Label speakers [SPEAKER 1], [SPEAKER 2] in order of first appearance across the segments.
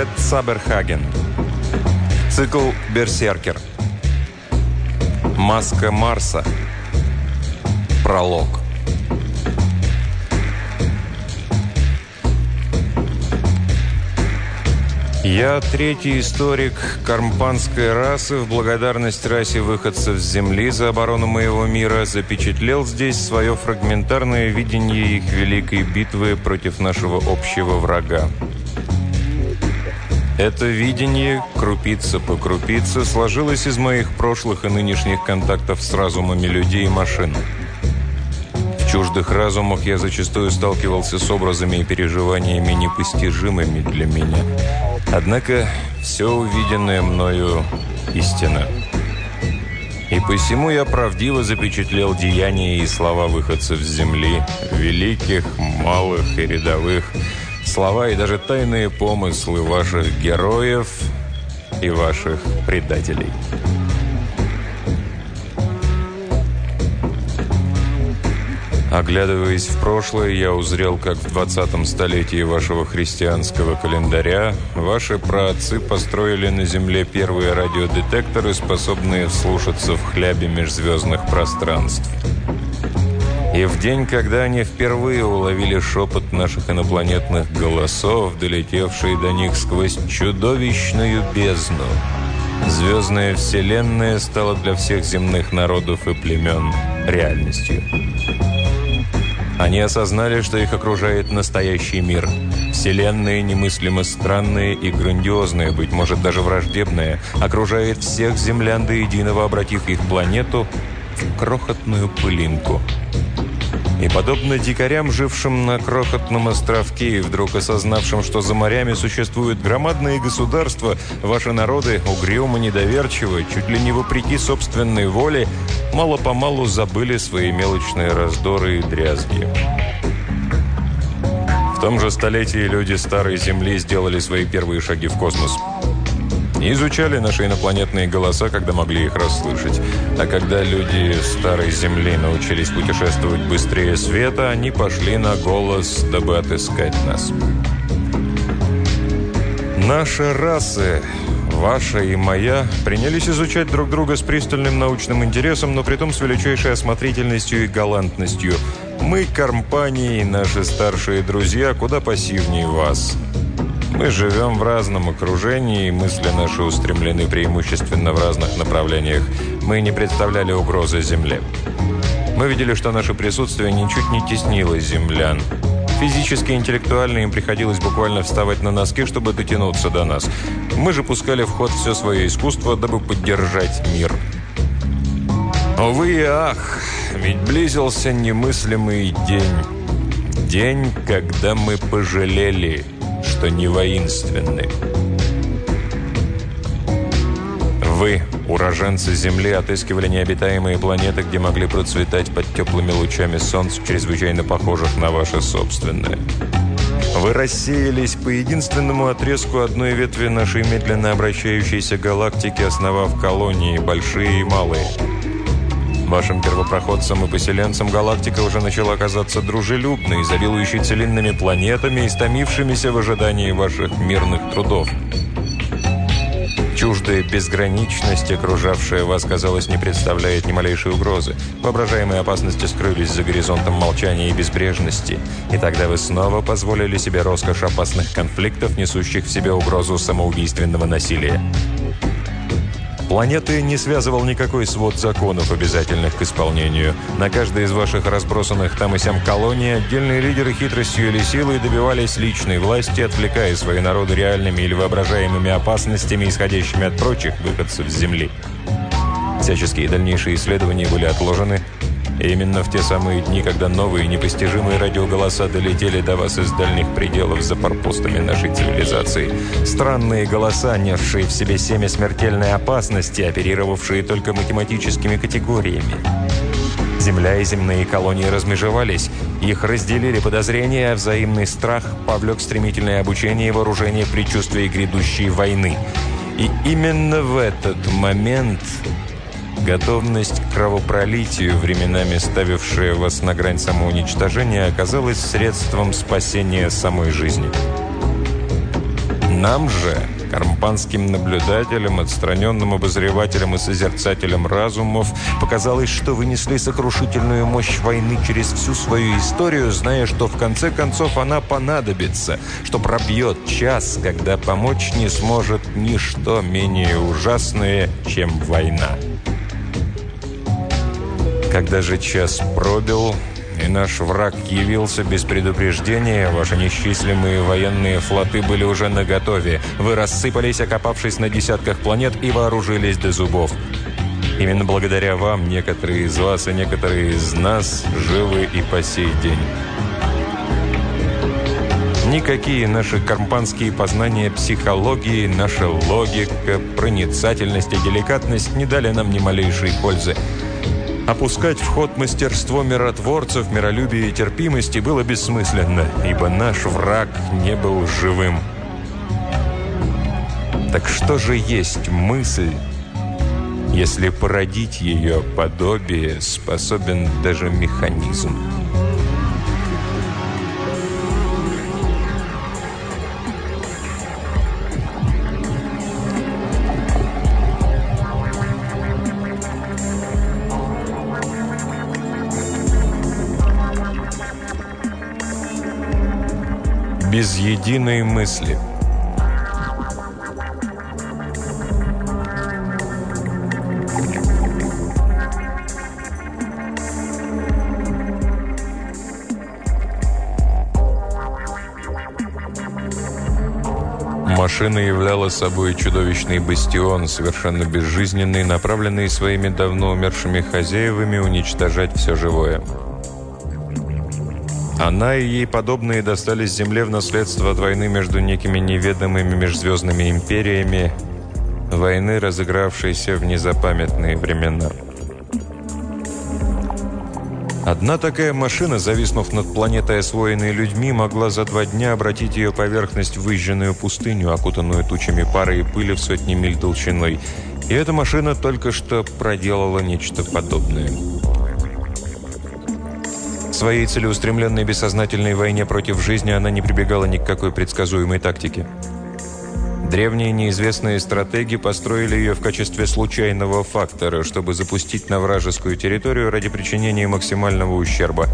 [SPEAKER 1] Фред Саберхаген. Цикл «Берсеркер». Маска Марса. Пролог. Я третий историк кармпанской расы в благодарность расе выходцев с Земли за оборону моего мира запечатлел здесь свое фрагментарное видение их великой битвы против нашего общего врага. Это видение, крупица по крупице, сложилось из моих прошлых и нынешних контактов с разумами людей и машин. В чуждых разумах я зачастую сталкивался с образами и переживаниями непостижимыми для меня. Однако все увиденное мною истина. И посему я правдиво запечатлел деяния и слова выходцев с земли, великих, малых и рядовых, слова и даже тайные помыслы ваших героев и ваших предателей. Оглядываясь в прошлое, я узрел, как в 20 столетии вашего христианского календаря ваши праотцы построили на Земле первые радиодетекторы, способные вслушаться в хлябе межзвездных пространств. И в день, когда они впервые уловили шепот наших инопланетных голосов, долетевший до них сквозь чудовищную бездну, звездная вселенная стала для всех земных народов и племен реальностью. Они осознали, что их окружает настоящий мир. Вселенная немыслимо странная и грандиозная, быть может даже враждебная, окружает всех землян до единого, обратив их планету в крохотную пылинку – и подобно дикарям, жившим на крохотном островке и вдруг осознавшим, что за морями существуют громадные государства, ваши народы, угрюмо недоверчивы, чуть ли не вопреки собственной воле, мало-помалу забыли свои мелочные раздоры и дрязги. В том же столетии люди Старой Земли сделали свои первые шаги в космос – изучали наши инопланетные голоса, когда могли их расслышать. А когда люди старой Земли научились путешествовать быстрее света, они пошли на голос, дабы отыскать нас. Наши расы, ваша и моя, принялись изучать друг друга с пристальным научным интересом, но при том с величайшей осмотрительностью и галантностью. Мы, компании, наши старшие друзья, куда пассивнее вас – мы живем в разном окружении, мысли наши устремлены преимущественно в разных направлениях. Мы не представляли угрозы Земле. Мы видели, что наше присутствие ничуть не теснило землян. Физически и интеллектуально им приходилось буквально вставать на носки, чтобы дотянуться до нас. Мы же пускали в ход все свое искусство, дабы поддержать мир. Увы и ах, ведь близился немыслимый день. День, когда мы пожалели – что не воинственны. Вы, уроженцы Земли, отыскивали необитаемые планеты, где могли процветать под теплыми лучами солнца, чрезвычайно похожих на ваши собственные. Вы рассеялись по единственному отрезку одной ветви нашей медленно обращающейся галактики, основав колонии, большие и малые – Вашим первопроходцам и поселенцам галактика уже начала казаться дружелюбной, изобилующей целинными планетами, истомившимися в ожидании ваших мирных трудов. Чуждая безграничность, окружавшая вас, казалось, не представляет ни малейшей угрозы. Воображаемые опасности скрылись за горизонтом молчания и безбрежности. И тогда вы снова позволили себе роскошь опасных конфликтов, несущих в себе угрозу самоубийственного насилия. Планеты не связывал никакой свод законов, обязательных к исполнению. На каждой из ваших разбросанных там и сям колоний отдельные лидеры хитростью или силой добивались личной власти, отвлекая свои народы реальными или воображаемыми опасностями, исходящими от прочих выходцев с Земли. Всяческие дальнейшие исследования были отложены, именно в те самые дни, когда новые непостижимые радиоголоса долетели до вас из дальних пределов за парпостами нашей цивилизации. Странные голоса, несшие в себе семя смертельной опасности, оперировавшие только математическими категориями. Земля и земные колонии размежевались. Их разделили подозрения, а взаимный страх повлек стремительное обучение и вооружение предчувствия грядущей войны. И именно в этот момент Готовность к кровопролитию, временами ставившая вас на грань самоуничтожения, оказалась средством спасения самой жизни. Нам же, кармпанским наблюдателям, отстраненным обозревателям и созерцателям разумов, показалось, что вынесли сокрушительную мощь войны через всю свою историю, зная, что в конце концов она понадобится, что пробьет час, когда помочь не сможет ничто менее ужасное, чем война. Когда же час пробил, и наш враг явился без предупреждения, ваши несчислимые военные флоты были уже наготове. Вы рассыпались, окопавшись на десятках планет и вооружились до зубов. Именно благодаря вам некоторые из вас и некоторые из нас живы и по сей день. Никакие наши кармпанские познания психологии, наша логика, проницательность и деликатность не дали нам ни малейшей пользы. Опускать в ход мастерство миротворцев, миролюбия и терпимости было бессмысленно, ибо наш враг не был живым. Так что же есть мысль, если породить ее подобие способен даже механизм? Без единой мысли. Машина являла собой чудовищный бастион, совершенно безжизненный, направленный своими давно умершими хозяевами уничтожать все живое. Она и ей подобные достались Земле в наследство от войны между некими неведомыми межзвездными империями, войны, разыгравшейся в незапамятные времена. Одна такая машина, зависнув над планетой, освоенной людьми, могла за два дня обратить ее поверхность в выжженную пустыню, окутанную тучами пары и пыли в сотни миль толщиной. И эта машина только что проделала нечто подобное своей целеустремленной бессознательной войне против жизни она не прибегала ни к какой предсказуемой тактике. Древние неизвестные стратеги построили ее в качестве случайного фактора, чтобы запустить на вражескую территорию ради причинения максимального ущерба.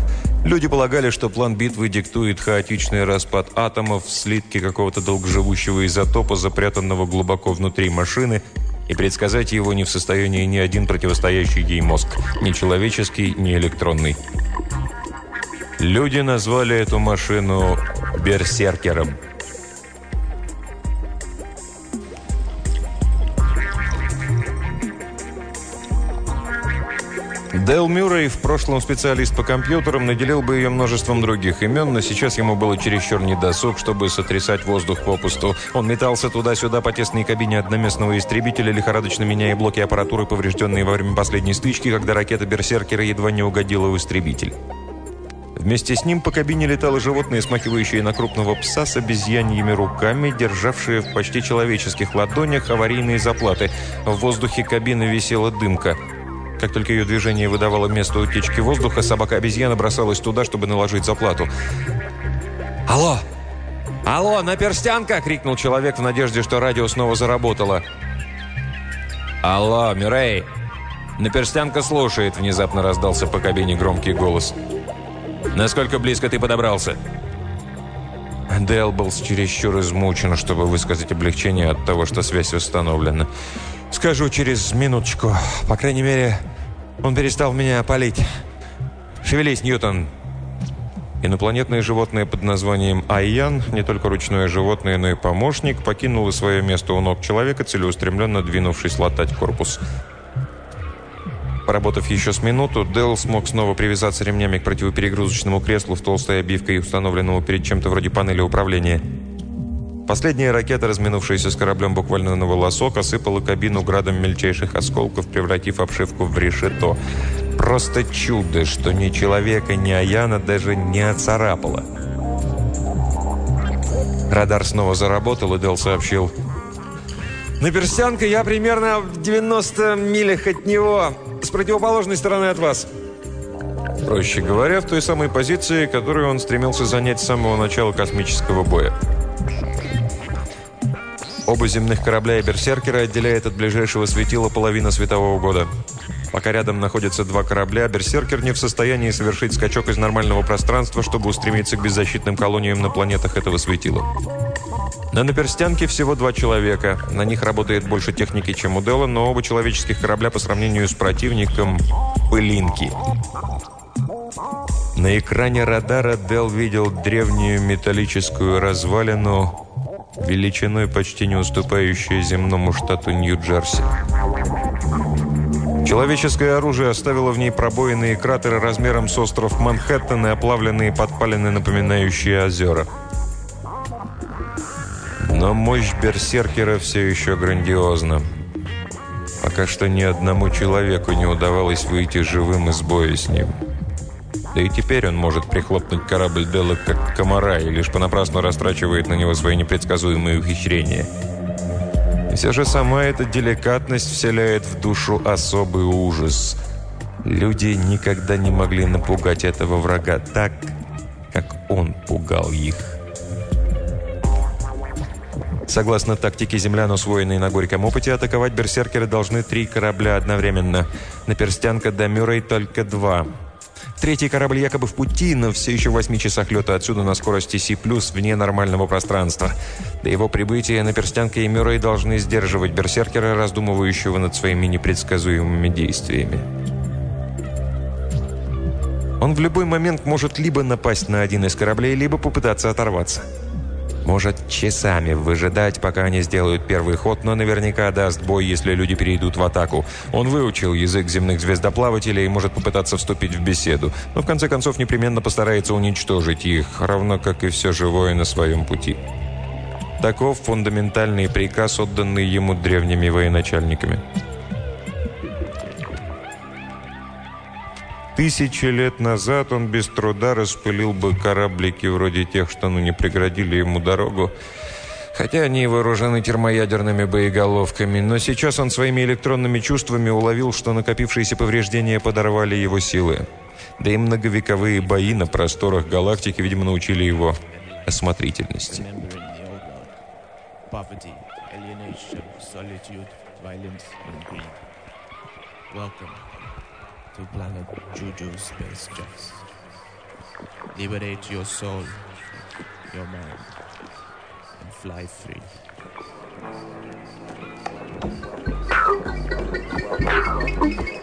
[SPEAKER 1] Люди полагали, что план битвы диктует хаотичный распад атомов, слитки какого-то долгоживущего изотопа, запрятанного глубоко внутри машины, и предсказать его не в состоянии ни один противостоящий ей мозг, ни человеческий, ни электронный. Люди назвали эту машину «берсеркером». Дэл Мюррей, в прошлом специалист по компьютерам, наделил бы ее множеством других имен, но сейчас ему было чересчур недосуг, чтобы сотрясать воздух попусту. Он метался туда-сюда по тесной кабине одноместного истребителя, лихорадочно меняя блоки аппаратуры, поврежденные во время последней стычки, когда ракета Берсеркера едва не угодила в истребитель. Вместе с ним по кабине летало животное, смахивающее на крупного пса с обезьяньими руками, державшее в почти человеческих ладонях аварийные заплаты. В воздухе кабины висела дымка. Как только ее движение выдавало место утечки воздуха, собака-обезьяна бросалась туда, чтобы наложить заплату. «Алло! Алло, наперстянка!» — крикнул человек в надежде, что радио снова заработало. «Алло, Мюррей!» «Наперстянка слушает», — внезапно раздался по кабине громкий голос. «Алло!» Насколько близко ты подобрался?» Дэл был чересчур измучен, чтобы высказать облегчение от того, что связь установлена. «Скажу через минуточку. По крайней мере, он перестал меня палить. Шевелись, Ньютон!» Инопланетное животное под названием Айян, не только ручное животное, но и помощник, покинуло свое место у ног человека, целеустремленно двинувшись латать корпус. Поработав еще с минуту, Дэл смог снова привязаться ремнями к противоперегрузочному креслу в толстой обивкой, установленному перед чем-то вроде панели управления. Последняя ракета, разминувшаяся с кораблем буквально на волосок, осыпала кабину градом мельчайших осколков, превратив обшивку в решето. Просто чудо, что ни человека, ни Аяна даже не оцарапало. Радар снова заработал, и Дэл сообщил. «На перстянка я примерно в 90 милях от него с противоположной стороны от вас. Проще говоря, в той самой позиции, которую он стремился занять с самого начала космического боя. Оба земных корабля и берсеркера отделяет от ближайшего светила половина светового года. Пока рядом находятся два корабля, берсеркер не в состоянии совершить скачок из нормального пространства, чтобы устремиться к беззащитным колониям на планетах этого светила. На наперстянке всего два человека. На них работает больше техники, чем у Делла, но оба человеческих корабля по сравнению с противником – пылинки. На экране радара Дел видел древнюю металлическую развалину, величиной почти не уступающую земному штату Нью-Джерси. Человеческое оружие оставило в ней пробоины кратеры размером с остров Манхэттен и оплавленные подпалины, напоминающие озера. Но мощь берсеркера все еще грандиозна. Пока что ни одному человеку не удавалось выйти живым из боя с ним. Да и теперь он может прихлопнуть корабль Делла как комара и лишь понапрасну растрачивает на него свои непредсказуемые ухищрения. Все же сама эта деликатность вселяет в душу особый ужас. Люди никогда не могли напугать этого врага так, как он пугал их. Согласно тактике землян, усвоенной на горьком опыте, атаковать берсеркеры должны три корабля одновременно. На перстянка до Мюррей только два – Третий корабль якобы в пути, но все еще в 8 часах лета отсюда на скорости C+, вне нормального пространства. До его прибытия на Перстянка и Мюррей должны сдерживать берсеркера, раздумывающего над своими непредсказуемыми действиями. Он в любой момент может либо напасть на один из кораблей, либо попытаться оторваться. Может часами выжидать, пока они сделают первый ход, но наверняка даст бой, если люди перейдут в атаку. Он выучил язык земных звездоплавателей и может попытаться вступить в беседу, но в конце концов непременно постарается уничтожить их, равно как и все живое на своем пути. Таков фундаментальный приказ, отданный ему древними военачальниками. Тысячи лет назад он без труда распылил бы кораблики вроде тех, что ну не преградили ему дорогу, хотя они и вооружены термоядерными боеголовками, но сейчас он своими электронными чувствами уловил, что накопившиеся повреждения подорвали его силы. Да и многовековые бои на просторах галактики, видимо, научили его осмотрительности. Welcome to planet Juju Space Jets. Liberate your soul, your mind, and fly free.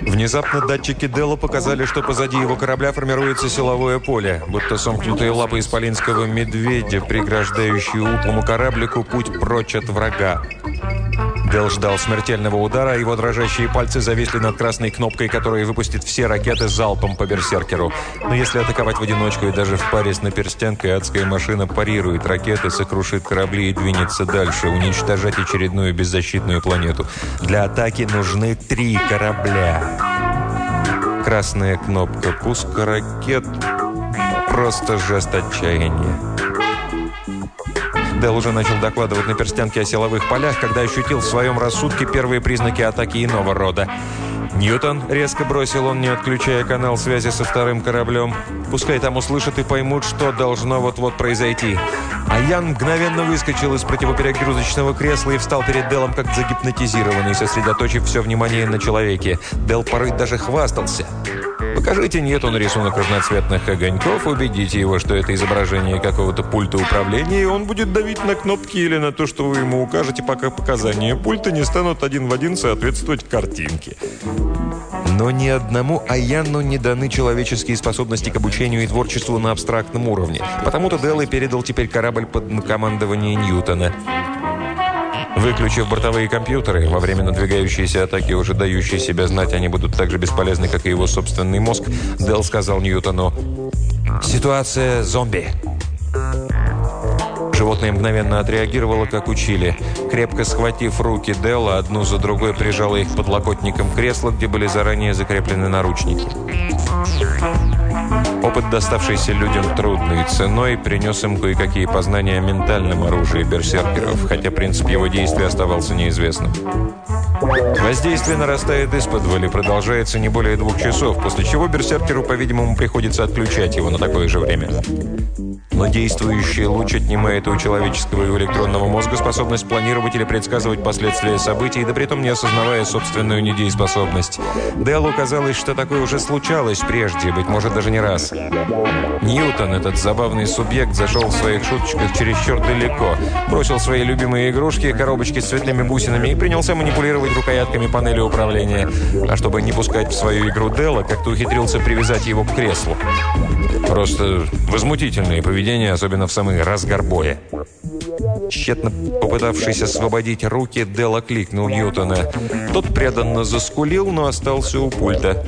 [SPEAKER 1] Внезапно датчики Делла показали, что позади его корабля формируется силовое поле, будто сомкнутые лапы исполинского медведя, преграждающие утлому кораблику путь прочь от врага. Дел ждал смертельного удара, его дрожащие пальцы зависли над красной кнопкой, которая выпустит все ракеты залпом по берсеркеру. Но если атаковать в одиночку и даже в паре с наперстянкой, адская машина парирует ракеты, сокрушит корабли и двинется дальше, уничтожать очередную беззащитную планету. Для атаки нужны три корабля. Красная кнопка пуска ракет – просто жест отчаяния. Дел уже начал докладывать на перстянке о силовых полях, когда ощутил в своем рассудке первые признаки атаки иного рода. «Ньютон!» – резко бросил он, не отключая канал связи со вторым кораблем. «Пускай там услышат и поймут, что должно вот-вот произойти». А Ян мгновенно выскочил из противоперегрузочного кресла и встал перед Делом как загипнотизированный, сосредоточив все внимание на человеке. Дел порой даже хвастался – Покажите Ньютону рисунок разноцветных огоньков, убедите его, что это изображение какого-то пульта управления, и он будет давить на кнопки или на то, что вы ему укажете, пока показания пульта не станут один в один соответствовать картинке. Но ни одному Аяну не даны человеческие способности к обучению и творчеству на абстрактном уровне. Потому-то Делла передал теперь корабль под командование Ньютона. Выключив бортовые компьютеры, во время надвигающейся атаки, уже дающей себя знать, они будут так же бесполезны, как и его собственный мозг, Дел сказал Ньютону «Ситуация зомби». Животное мгновенно отреагировало, как учили. Крепко схватив руки Делла, одну за другой прижало их подлокотником кресла, где были заранее закреплены наручники. Опыт, доставшийся людям трудной ценой, принес им кое-какие познания о ментальном оружии берсеркеров, хотя принцип его действия оставался неизвестным. Воздействие нарастает из-под и продолжается не более двух часов, после чего берсеркеру, по-видимому, приходится отключать его на такое же время. Но действующий луч отнимает у человеческого и электронного мозга способность планировать или предсказывать последствия событий, да при том не осознавая собственную недееспособность. Деллу казалось, что такое уже случалось прежде, быть может, даже не раз. Ньютон, этот забавный субъект, зашел в своих шуточках чересчур далеко, бросил свои любимые игрушки, коробочки с цветными бусинами и принялся манипулировать рукоятками панели управления. А чтобы не пускать в свою игру Делла, как-то ухитрился привязать его к креслу. Просто возмутительное поведение, особенно в самый разгар боя. Тщетно попытавшись освободить руки, Дел окликнул Ньютона. Тот преданно заскулил, но остался у пульта.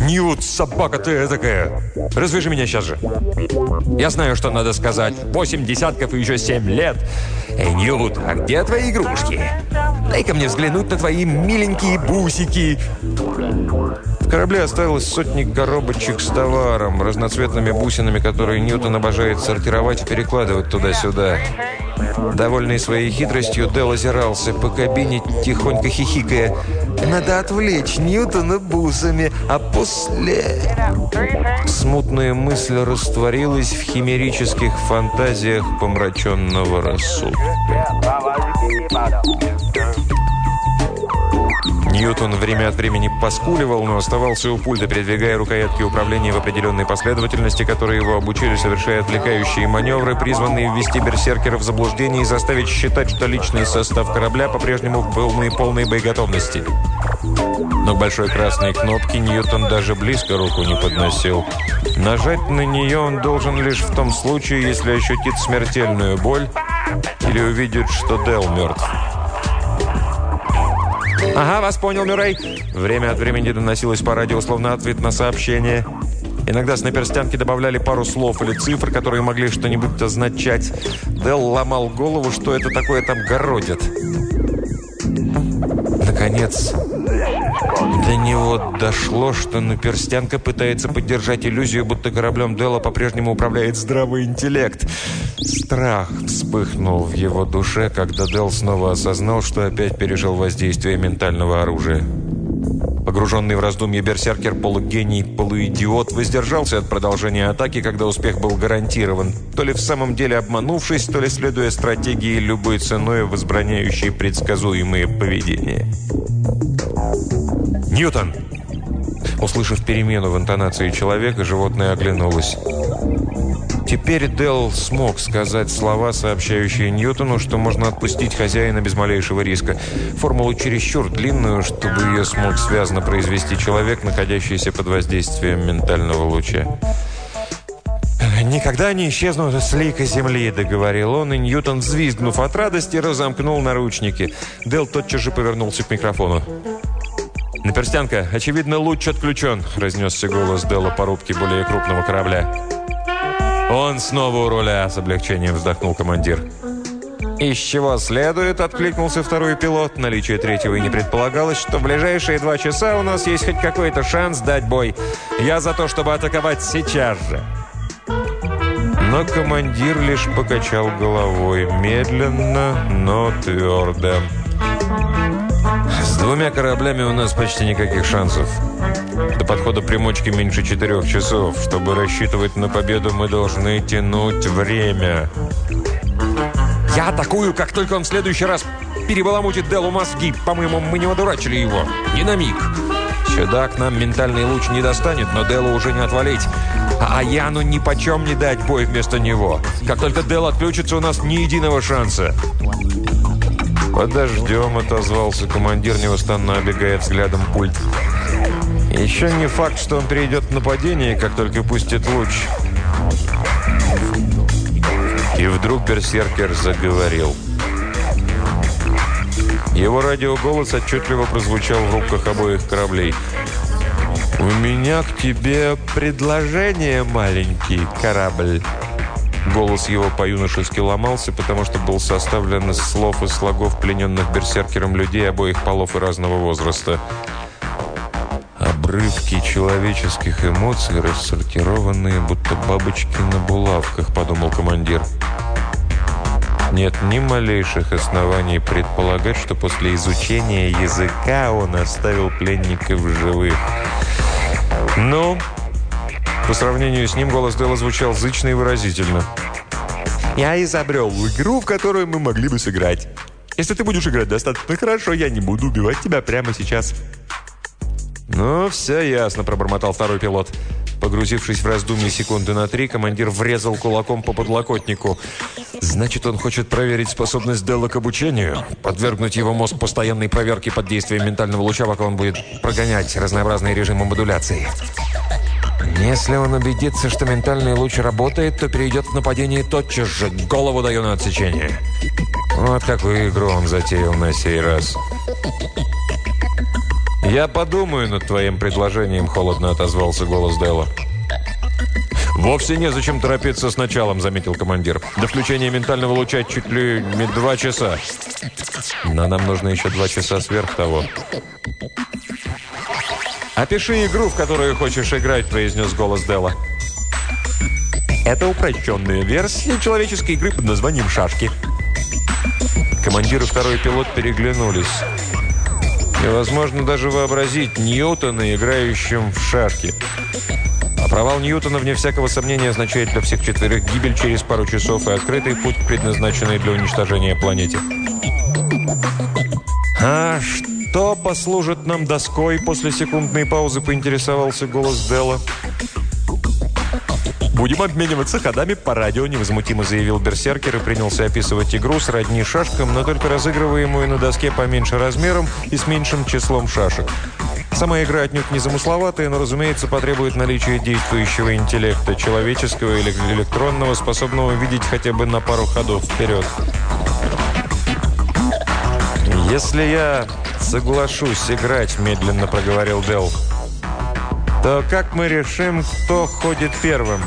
[SPEAKER 1] «Ньют, собака ты такая! Развяжи меня сейчас же!» «Я знаю, что надо сказать. Восемь десятков и еще семь лет!» «Эй, Ньют, а где твои игрушки? Дай-ка мне взглянуть на твои миленькие бусики!» Корабле осталось сотни коробочек с товаром, разноцветными бусинами, которые Ньютон обожает сортировать и перекладывать туда-сюда. Довольный своей хитростью, Дел озирался по кабине, тихонько хихикая. «Надо отвлечь Ньютона бусами, а после...» Смутная мысль растворилась в химерических фантазиях помраченного рассудка. Ньютон время от времени поскуливал, но оставался у пульта, передвигая рукоятки управления в определенной последовательности, которые его обучили, совершая отвлекающие маневры, призванные ввести берсеркера в заблуждение и заставить считать, что личный состав корабля по-прежнему в полной, полной боеготовности. Но к большой красной кнопке Ньютон даже близко руку не подносил. Нажать на нее он должен лишь в том случае, если ощутит смертельную боль или увидит, что Дел мертв. «Ага, вас понял, Мюррей». Время от времени доносилось по радио, словно ответ на сообщение. Иногда с наперстянки добавляли пару слов или цифр, которые могли что-нибудь означать. Дел ломал голову, что это такое там городит. Наконец, до него дошло, что наперстянка пытается поддержать иллюзию, будто кораблем Дела по-прежнему управляет здравый интеллект. Страх вспыхнул в его душе, когда Дел снова осознал, что опять пережил воздействие ментального оружия. Погруженный в раздумье берсеркер, полугений, полуидиот, воздержался от продолжения атаки, когда успех был гарантирован, то ли в самом деле обманувшись, то ли следуя стратегии любой ценой, возбраняющей предсказуемые поведения. «Ньютон!» Услышав перемену в интонации человека, животное оглянулось. Теперь Дел смог сказать слова, сообщающие Ньютону, что можно отпустить хозяина без малейшего риска. Формулу чересчур длинную, чтобы ее смог связано произвести человек, находящийся под воздействием ментального луча. «Никогда не исчезну с лика земли», — договорил он, и Ньютон, взвизгнув от радости, разомкнул наручники. Дел тотчас же повернулся к микрофону. «Наперстянка, очевидно, луч отключен», — разнесся голос Делла по рубке более крупного корабля. «Он снова у руля», — с облегчением вздохнул командир. «Из чего следует?» — откликнулся второй пилот. Наличие третьего и не предполагалось, что в ближайшие два часа у нас есть хоть какой-то шанс дать бой. Я за то, чтобы атаковать сейчас же. Но командир лишь покачал головой, медленно, но твердо. С двумя кораблями у нас почти никаких шансов. До подхода примочки меньше четырех часов. Чтобы рассчитывать на победу, мы должны тянуть время. Я атакую, как только он в следующий раз перебаламутит Делу мозги. По-моему, мы не одурачили его. Ни на миг. Сюда к нам ментальный луч не достанет, но Делу уже не отвалить. А Яну ни почем не дать бой вместо него. Как только Дел отключится, у нас ни единого шанса. «Подождем», — отозвался командир, невостанно обегая взглядом пульт. «Еще не факт, что он перейдет в нападение, как только пустит луч». И вдруг берсеркер заговорил. Его радиоголос отчетливо прозвучал в рубках обоих кораблей. «У меня к тебе предложение, маленький корабль». Голос его по-юношески ломался, потому что был составлен из слов и слогов плененных берсеркером людей обоих полов и разного возраста. Обрывки человеческих эмоций, рассортированные, будто бабочки на булавках, подумал командир. Нет ни малейших оснований предполагать, что после изучения языка он оставил пленников живых. «Ну, По сравнению с ним голос Дела звучал зычно и выразительно.
[SPEAKER 2] «Я изобрел игру, в которую мы могли бы сыграть. Если ты будешь играть достаточно хорошо, я не буду убивать тебя прямо сейчас».
[SPEAKER 1] «Ну, все ясно», – пробормотал второй пилот. Погрузившись в раздумье секунды на три, командир врезал кулаком по подлокотнику. «Значит, он хочет проверить способность Делла к обучению? Подвергнуть его мозг постоянной проверке под действием ментального луча, пока он будет прогонять разнообразные режимы модуляции?» Если он убедится, что ментальный луч работает, то перейдет в нападение тотчас же. Голову даю на отсечение. Вот какую игру он затеял на сей раз. «Я подумаю над твоим предложением», — холодно отозвался голос Делла. «Вовсе незачем торопиться с началом», — заметил командир. «До включения ментального луча чуть ли не два часа». «Но нам нужно еще два часа сверх того». «Опиши игру, в которую хочешь играть», — произнес голос Делла.
[SPEAKER 2] «Это упрощенная версия человеческой игры под названием «Шашки».
[SPEAKER 1] Командир и второй пилот переглянулись. Невозможно даже вообразить Ньютона, играющим в шашки. А провал Ньютона, вне всякого сомнения, означает для всех четверых гибель через пару часов и открытый путь, предназначенный для уничтожения планете. «А что послужит нам доской?» После секундной паузы поинтересовался голос Делла.
[SPEAKER 2] «Будем обмениваться ходами по радио», – невозмутимо заявил Берсеркер и принялся описывать игру сродни шашкам, но только разыгрываемую на доске поменьше размером и с меньшим числом шашек. Сама игра отнюдь не замысловатая, но, разумеется, потребует наличия действующего интеллекта, человеческого или электронного, способного видеть хотя бы на пару ходов вперед. «Если я соглашусь играть», – медленно проговорил Делл, то как мы решим, кто ходит первым?»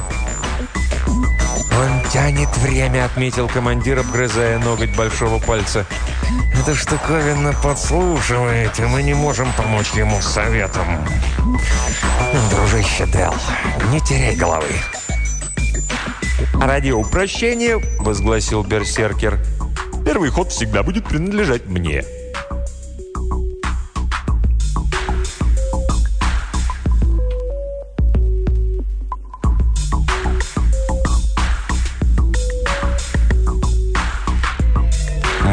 [SPEAKER 1] «Он тянет время», — отметил командир, обгрызая ноготь большого пальца. «Эта штуковина подслушивает, и мы не можем помочь ему советом. Дружище Дел, не теряй головы».
[SPEAKER 2] «Ради упрощения», — возгласил Берсеркер, — «первый ход всегда будет принадлежать мне».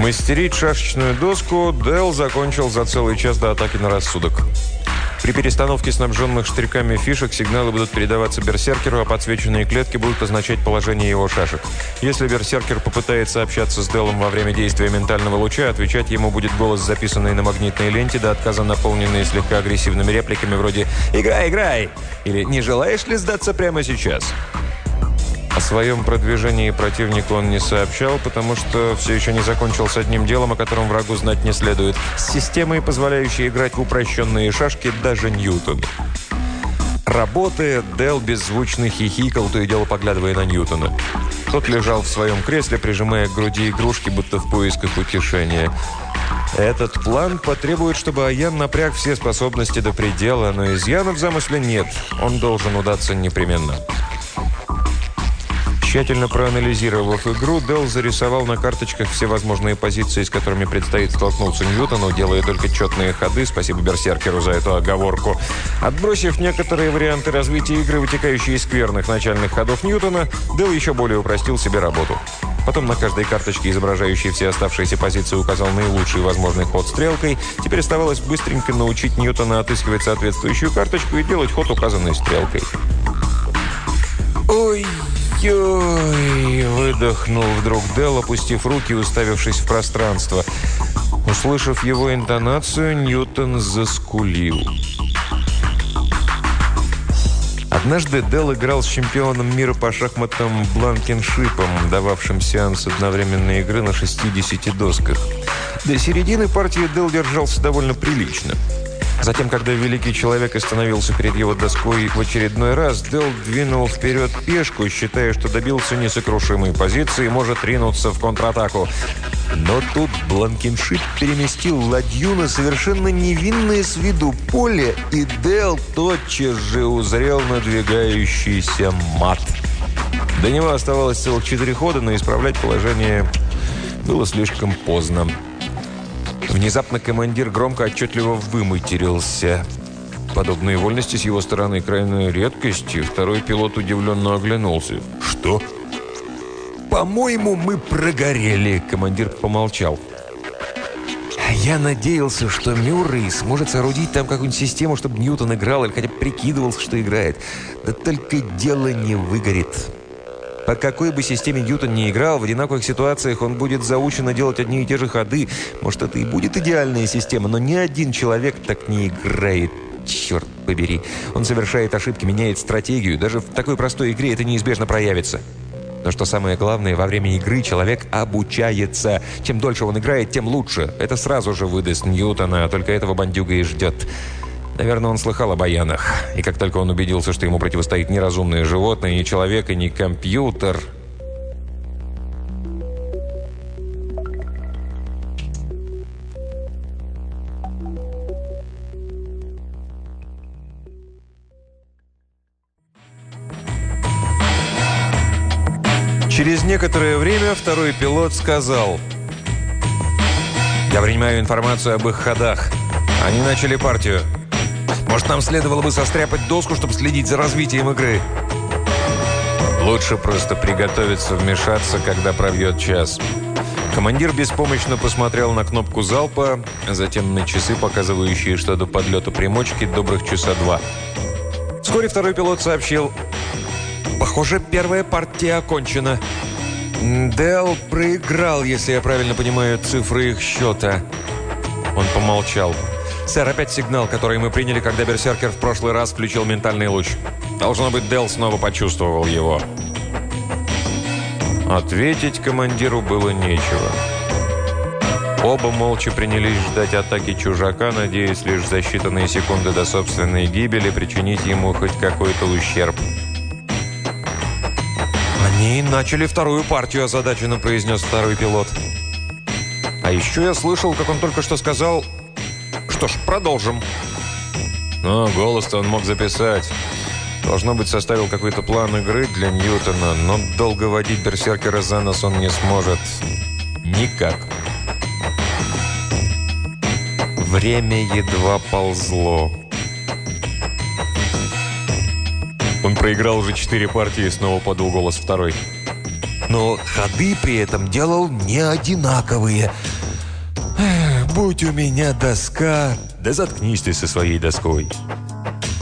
[SPEAKER 1] Мастерить шашечную доску Дэл закончил за целый час до атаки на рассудок. При перестановке снабженных штриками фишек сигналы будут передаваться берсеркеру, а подсвеченные клетки будут означать положение его шашек. Если берсеркер попытается общаться с Делом во время действия ментального луча, отвечать ему будет голос, записанный на магнитной ленте, до отказа наполненный слегка агрессивными репликами вроде «Играй, играй!» или «Не желаешь ли сдаться прямо сейчас?» О своем продвижении противнику он не сообщал, потому что все еще не закончил с одним делом, о котором врагу знать не следует. С системой, позволяющей играть в упрощенные шашки даже Ньютону. Работая, Дел беззвучно хихикал, то и дело поглядывая на Ньютона. Тот лежал в своем кресле, прижимая к груди игрушки, будто в поисках утешения. Этот план потребует, чтобы Аян напряг все способности до предела, но изъяна в замысле нет. Он должен удаться непременно. Тщательно проанализировав игру, Делл зарисовал на карточках все возможные позиции, с которыми предстоит столкнуться Ньютону, делая только четные ходы, спасибо Берсеркеру за эту оговорку. Отбросив некоторые варианты развития игры, вытекающие из скверных начальных ходов Ньютона, Делл еще более упростил себе работу. Потом на каждой карточке, изображающей все оставшиеся позиции, указал наилучший возможный ход стрелкой. Теперь оставалось быстренько научить Ньютона отыскивать соответствующую карточку и делать ход, указанный стрелкой. «Ой!» Выдохнул вдруг Дел, опустив руки, уставившись в пространство. Услышав его интонацию, Ньютон заскулил. Однажды Дел играл с чемпионом мира по шахматам Бланкеншипом, дававшим сеанс одновременной игры на 60 досках. До середины партии Дел держался довольно прилично – Затем, когда великий человек остановился перед его доской в очередной раз, Дел двинул вперед пешку, считая, что добился несокрушимой позиции и может ринуться в контратаку. Но тут Бланкеншип переместил ладью на совершенно невинное с виду поле, и Дел тотчас же узрел надвигающийся мат. До него оставалось целых четыре хода, но исправлять положение было слишком поздно. Внезапно командир громко отчетливо выматерился.
[SPEAKER 3] Подобные вольности с его стороны крайняя редкость, и второй пилот удивленно оглянулся. «Что?»
[SPEAKER 1] «По-моему, мы прогорели», — командир помолчал. Я надеялся, что Мюррей сможет соорудить там какую-нибудь систему, чтобы Ньютон играл или хотя бы прикидывался, что играет. Да только дело не выгорит. По какой бы системе Ньютон не играл, в одинаковых ситуациях он будет заучено делать одни и те же ходы. Может, это и будет идеальная система, но ни один человек так не играет. Черт побери. Он совершает ошибки, меняет стратегию. Даже в такой простой игре это неизбежно проявится. Но что самое главное, во время игры человек обучается. Чем дольше он играет, тем лучше. Это сразу же выдаст Ньютона, только этого бандюга и ждет. Наверное, он слыхал о баянах. И как только он убедился, что ему противостоит неразумное животное, не человек и не компьютер, Через некоторое время второй пилот сказал «Я принимаю информацию об их ходах. Они начали партию. Может, нам следовало бы состряпать доску, чтобы следить за развитием игры?» «Лучше просто приготовиться вмешаться, когда пробьет час». Командир беспомощно посмотрел на кнопку залпа, затем на часы, показывающие, что до подлета примочки добрых часа два. Вскоре второй пилот сообщил Похоже, первая партия окончена. Дел проиграл, если я правильно понимаю цифры их счета. Он помолчал. «Сэр, опять сигнал, который мы приняли, когда Берсеркер в прошлый раз включил ментальный луч. Должно быть, Дел снова почувствовал его». Ответить командиру было нечего. Оба молча принялись ждать атаки чужака, надеясь лишь за считанные секунды до собственной гибели причинить ему хоть какой-то ущерб. «Они начали вторую партию», – озадаченно произнес второй пилот. «А еще я слышал, как он только что сказал...» «Что ж, продолжим».
[SPEAKER 3] «Ну, голос-то он мог записать. Должно быть, составил какой-то план игры для Ньютона, но долго водить берсеркера за нос он не сможет. Никак». Время едва ползло.
[SPEAKER 1] Он проиграл уже четыре партии, снова подал голос второй. Но ходы при этом делал не одинаковые. Будь у меня доска... Да заткнись ты со своей доской.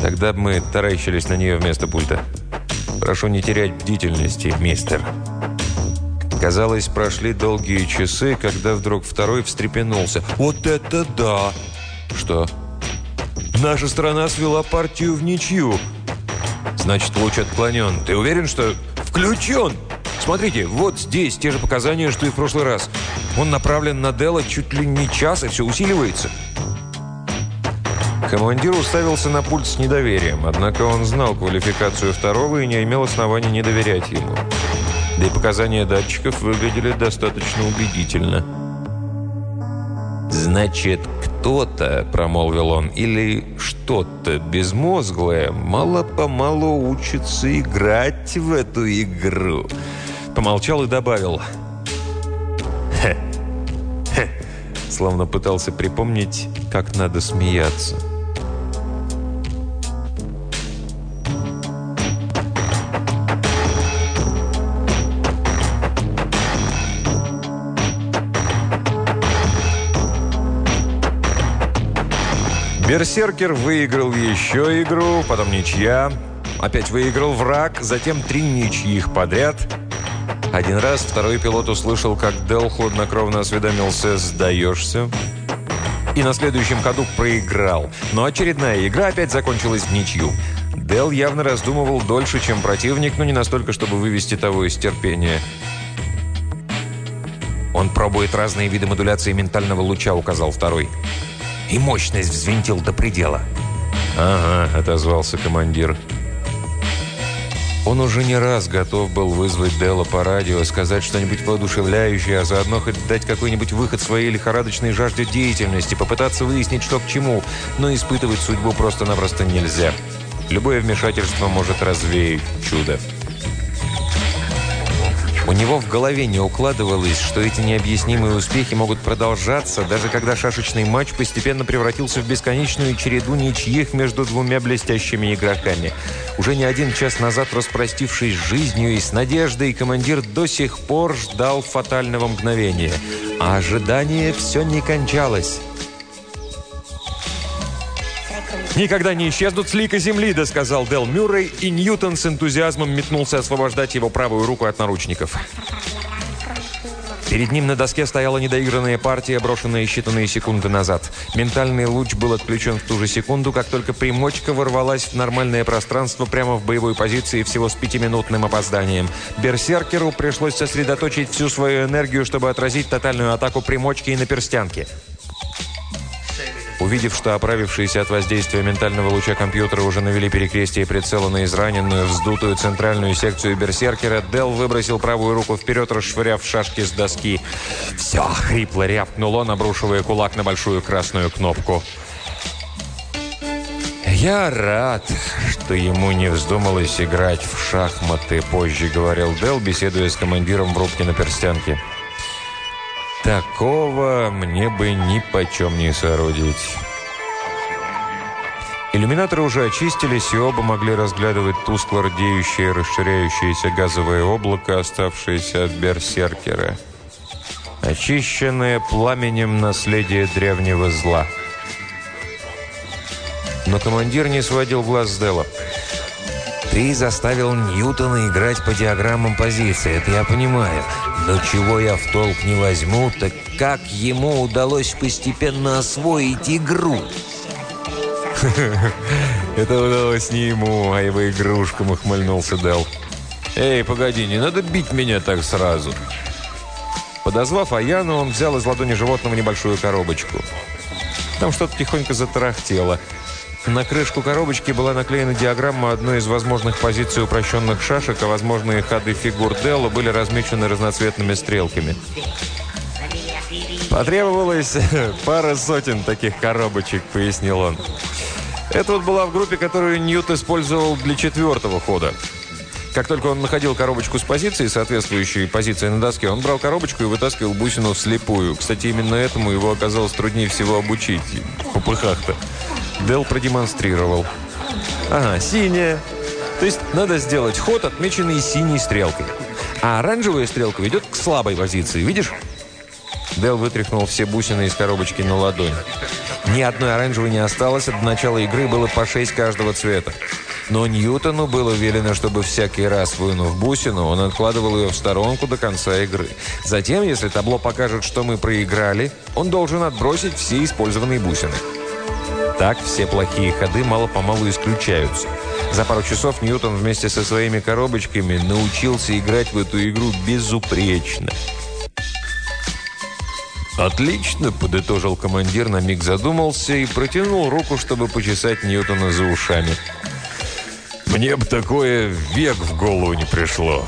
[SPEAKER 1] Тогда бы мы таращились на нее вместо пульта. Прошу не терять бдительности, мистер. Казалось, прошли долгие часы, когда вдруг второй встрепенулся. «Вот это да!» «Что?» «Наша страна свела партию в ничью. Значит, луч отклонен. Ты уверен, что... Включен! Смотрите, вот здесь те же показания, что и в прошлый раз. Он направлен на Делла чуть ли не час, и все усиливается. Командир уставился на пульт с недоверием, однако он знал квалификацию второго и не имел оснований не доверять ему. Да и показания датчиков выглядели достаточно убедительно. «Значит, кто-то, — промолвил он, — или что-то безмозглое мало-помалу учится играть в эту игру». Помолчал и добавил. «Хе, хе», словно пытался припомнить, как надо смеяться. Берсеркер выиграл еще игру, потом ничья. Опять выиграл враг, затем три ничьих подряд. Один раз второй пилот услышал, как Дел хладнокровно осведомился «Сдаешься?». И на следующем ходу проиграл. Но очередная игра опять закончилась в ничью. Дел явно раздумывал дольше, чем противник, но не настолько, чтобы вывести того из терпения. «Он пробует разные виды модуляции ментального луча», — указал второй и мощность взвинтил до предела. «Ага», — отозвался командир. Он уже не раз готов был вызвать Делла по радио, сказать что-нибудь воодушевляющее, а заодно хоть дать какой-нибудь выход своей лихорадочной жажде деятельности, попытаться выяснить, что к чему, но испытывать судьбу просто-напросто нельзя. Любое вмешательство может развеять чудо. У него в голове не укладывалось, что эти необъяснимые успехи могут продолжаться, даже когда шашечный матч постепенно превратился в бесконечную череду ничьих между двумя блестящими игроками. Уже не один час назад, распростившись с жизнью и с надеждой, командир до сих пор ждал фатального мгновения. А ожидание все не кончалось. «Никогда не исчезнут с лика земли», — досказал Дел Мюррей, и Ньютон с энтузиазмом метнулся освобождать его правую руку от наручников. Перед ним на доске стояла недоигранная партия, брошенная считанные секунды назад. Ментальный луч был отключен в ту же секунду, как только примочка ворвалась в нормальное пространство прямо в боевой позиции всего с пятиминутным опозданием. Берсеркеру пришлось сосредоточить всю свою энергию, чтобы отразить тотальную атаку примочки и наперстянки. Увидев, что оправившиеся от воздействия ментального луча компьютера уже навели перекрестие прицела на израненную, вздутую центральную секцию берсеркера, Дел выбросил правую руку вперед, расшвыряв шашки с доски. «Все!» — хрипло рявкнул он, обрушивая кулак на большую красную кнопку. «Я рад, что ему не вздумалось играть в шахматы», — позже говорил Дел, беседуя с командиром в рубке на перстянке. Такого мне бы ни почем не соорудить. Иллюминаторы уже очистились, и оба могли разглядывать тускло рдеющее, расширяющееся газовое облако, оставшееся от берсеркера. Очищенное пламенем наследие древнего зла. Но командир не сводил глаз с Дела. Ты заставил Ньютона играть по диаграммам позиции, это я понимаю. Но чего я в толк не возьму, так как ему удалось постепенно освоить игру? Это удалось не ему, а его игрушкам, ухмыльнулся Дел. «Эй, погоди, не надо бить меня так сразу!» Подозвав Аяну, он взял из ладони животного небольшую коробочку. Там что-то тихонько затарахтело – на крышку коробочки была наклеена диаграмма одной из возможных позиций упрощенных шашек, а возможные ходы фигур Делла были размечены разноцветными стрелками. «Потребовалось пара сотен таких коробочек», — пояснил он. Это вот была в группе, которую Ньют использовал для четвертого хода. Как только он находил коробочку с позицией, соответствующей позиции на доске, он брал коробочку и вытаскивал бусину вслепую. Кстати, именно этому его оказалось труднее всего обучить. В попыхах-то. Дел продемонстрировал. Ага, синяя. То есть надо сделать ход, отмеченный синей стрелкой. А оранжевая стрелка ведет к слабой позиции, видишь? Дел вытряхнул все бусины из коробочки на ладонь. Ни одной оранжевой не осталось, до начала игры было по шесть каждого цвета. Но Ньютону было велено, чтобы всякий раз, вынув бусину, он откладывал ее в сторонку до конца игры. Затем, если табло покажет, что мы проиграли, он должен отбросить все использованные бусины. Так все плохие ходы мало-помалу исключаются. За пару часов Ньютон вместе со своими коробочками научился играть в эту игру безупречно. «Отлично!» – подытожил командир, на миг задумался и протянул руку, чтобы почесать Ньютона за ушами. «Мне бы такое век в голову не пришло!»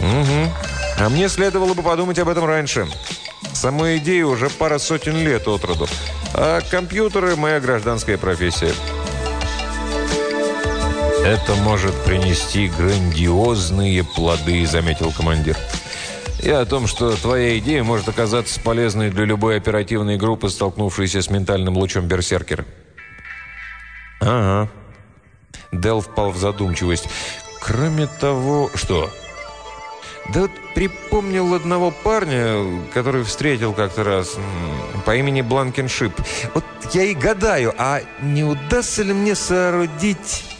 [SPEAKER 1] «Угу. А мне следовало бы подумать об этом раньше. Самой идее уже пара сотен лет от роду. А компьютеры – моя гражданская профессия. «Это может принести грандиозные плоды», – заметил командир. «И о том, что твоя идея может оказаться полезной для любой оперативной группы, столкнувшейся с ментальным лучом берсеркера». «Ага». Дел впал в задумчивость. «Кроме того...» «Что?» Да вот припомнил одного парня, который встретил как-то раз по имени Бланкеншип. Вот я и гадаю, а не удастся ли мне соорудить